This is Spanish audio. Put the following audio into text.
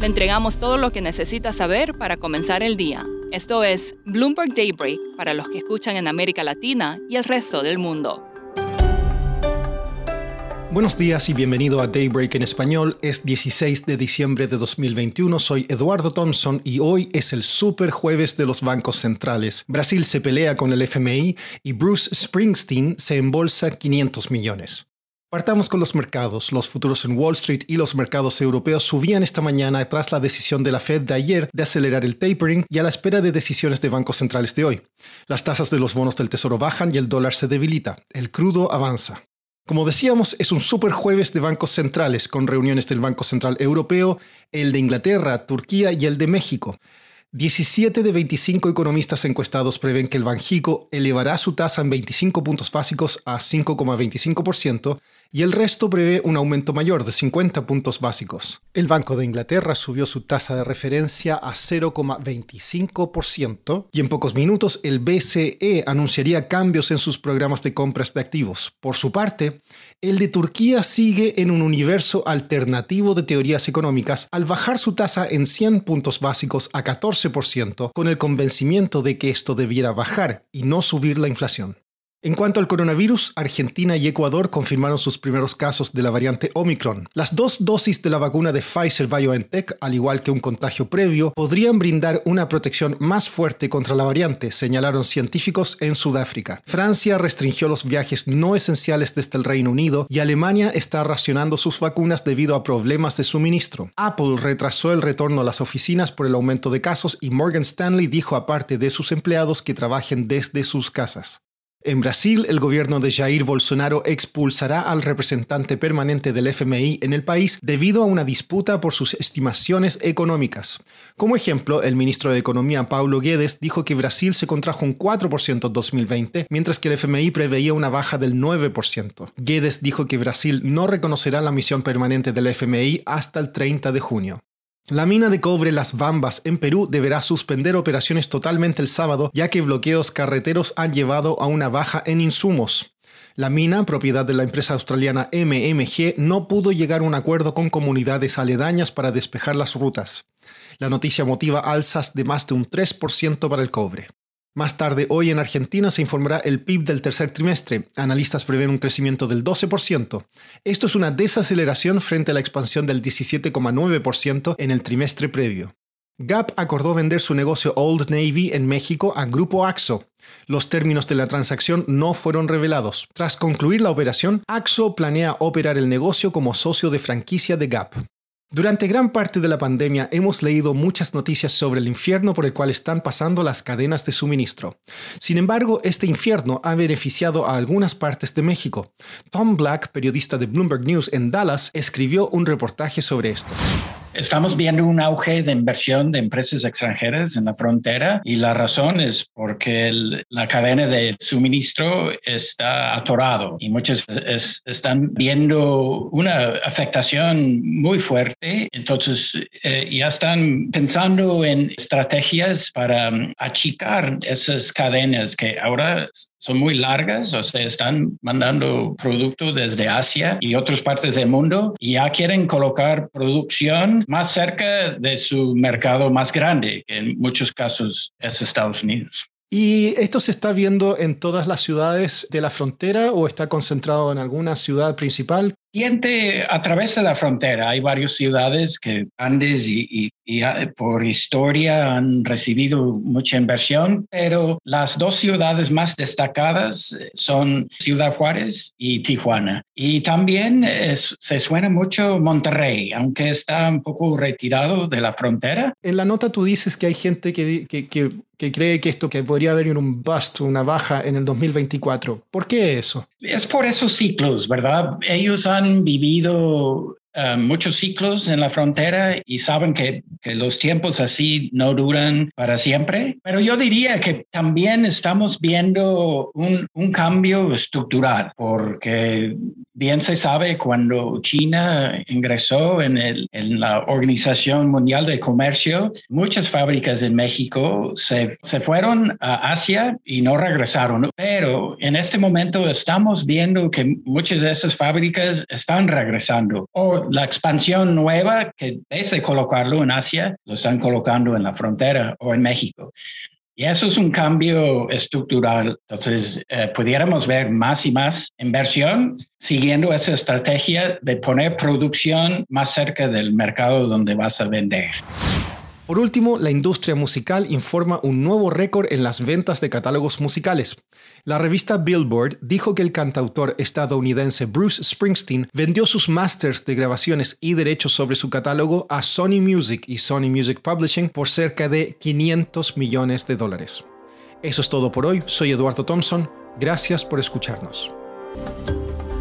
Le entregamos todo lo que necesita saber para comenzar el día. Esto es Bloomberg Daybreak para los que escuchan en América Latina y el resto del mundo. Buenos días y bienvenido a Daybreak en español. Es 16 de diciembre de 2021. Soy Eduardo Thompson y hoy es el super jueves de los bancos centrales. Brasil se pelea con el FMI y Bruce Springsteen se embolsa 500 millones. Partamos con los mercados. Los futuros en Wall Street y los mercados europeos subían esta mañana tras la decisión de la Fed de ayer de acelerar el tapering y a la espera de decisiones de bancos centrales de hoy. Las tasas de los bonos del Tesoro bajan y el dólar se debilita. El crudo avanza. Como decíamos, es un super jueves de bancos centrales con reuniones del Banco Central Europeo, el de Inglaterra, Turquía y el de México. 17 de 25 economistas encuestados prevén que el Banjico elevará su tasa en 25 puntos básicos a 5,25% y el resto prevé un aumento mayor de 50 puntos básicos. El Banco de Inglaterra subió su tasa de referencia a 0,25% y en pocos minutos el BCE anunciaría cambios en sus programas de compras de activos. Por su parte, el de Turquía sigue en un universo alternativo de teorías económicas al bajar su tasa en 100 puntos básicos a 14% con el convencimiento de que esto debiera bajar y no subir la inflación. En cuanto al coronavirus, Argentina y Ecuador confirmaron sus primeros casos de la variante Omicron. Las dos dosis de la vacuna de Pfizer BioNTech, al igual que un contagio previo, podrían brindar una protección más fuerte contra la variante, señalaron científicos en Sudáfrica. Francia restringió los viajes no esenciales desde el Reino Unido y Alemania está racionando sus vacunas debido a problemas de suministro. Apple retrasó el retorno a las oficinas por el aumento de casos y Morgan Stanley dijo aparte de sus empleados que trabajen desde sus casas. En Brasil, el gobierno de Jair Bolsonaro expulsará al representante permanente del FMI en el país debido a una disputa por sus estimaciones económicas. Como ejemplo, el ministro de Economía Paulo Guedes dijo que Brasil se contrajo un 4% en 2020, mientras que el FMI preveía una baja del 9%. Guedes dijo que Brasil no reconocerá la misión permanente del FMI hasta el 30 de junio. La mina de cobre Las Bambas en Perú deberá suspender operaciones totalmente el sábado ya que bloqueos carreteros han llevado a una baja en insumos. La mina, propiedad de la empresa australiana MMG, no pudo llegar a un acuerdo con comunidades aledañas para despejar las rutas. La noticia motiva alzas de más de un 3% para el cobre. Más tarde, hoy en Argentina se informará el PIB del tercer trimestre. Analistas prevén un crecimiento del 12%. Esto es una desaceleración frente a la expansión del 17,9% en el trimestre previo. Gap acordó vender su negocio Old Navy en México a Grupo Axo. Los términos de la transacción no fueron revelados. Tras concluir la operación, Axo planea operar el negocio como socio de franquicia de Gap. Durante gran parte de la pandemia hemos leído muchas noticias sobre el infierno por el cual están pasando las cadenas de suministro. Sin embargo, este infierno ha beneficiado a algunas partes de México. Tom Black, periodista de Bloomberg News en Dallas, escribió un reportaje sobre esto. Estamos viendo un auge de inversión de empresas extranjeras en la frontera y la razón es porque la cadena de suministro está atorado y muchos están viendo una afectación muy fuerte. Entonces eh, ya están pensando en estrategias para um, achicar esas cadenas que ahora son muy largas, o sea, están mandando producto desde Asia y otras partes del mundo y ya quieren colocar producción más cerca de su mercado más grande, que en muchos casos es Estados Unidos. ¿Y esto se está viendo en todas las ciudades de la frontera o está concentrado en alguna ciudad principal? Gente atraviesa la frontera. Hay varias ciudades que Andes y, ah, por historia han recibido mucha inversión, pero las dos ciudades más destacadas eh, son Ciudad Juárez y Tijuana. Y también se suena mucho Monterrey, aunque está un poco retirado de la frontera. En la nota tú dices que hay gente que, que, que, que cree que esto que podría haber un bust, una baja en el 2024. ¿Por qué eso? Es por esos ciclos, ¿verdad? Ellos han vivido eh, muchos ciclos en la frontera y saben que, los tiempos así no duran para siempre. Pero yo diría que también estamos viendo un, un cambio estructural, porque bien se sabe cuando China ingresó en, el, en la Organización Mundial de Comercio, muchas fábricas en México se, se fueron a Asia y no regresaron. Pero en este momento estamos viendo que muchas de esas fábricas están regresando o la expansión nueva que de colocarlo en Asia, lo están colocando en la frontera o en México. Y eso es un cambio estructural. Entonces, eh, pudiéramos ver más y más inversión siguiendo esa estrategia de poner producción más cerca del mercado donde vas a vender. Por último, la industria musical informa un nuevo récord en las ventas de catálogos musicales. La revista Billboard dijo que el cantautor estadounidense Bruce Springsteen vendió sus masters de grabaciones y derechos sobre su catálogo a Sony Music y Sony Music Publishing por cerca de 500 millones de dólares. Eso es todo por hoy, soy Eduardo Thompson, gracias por escucharnos.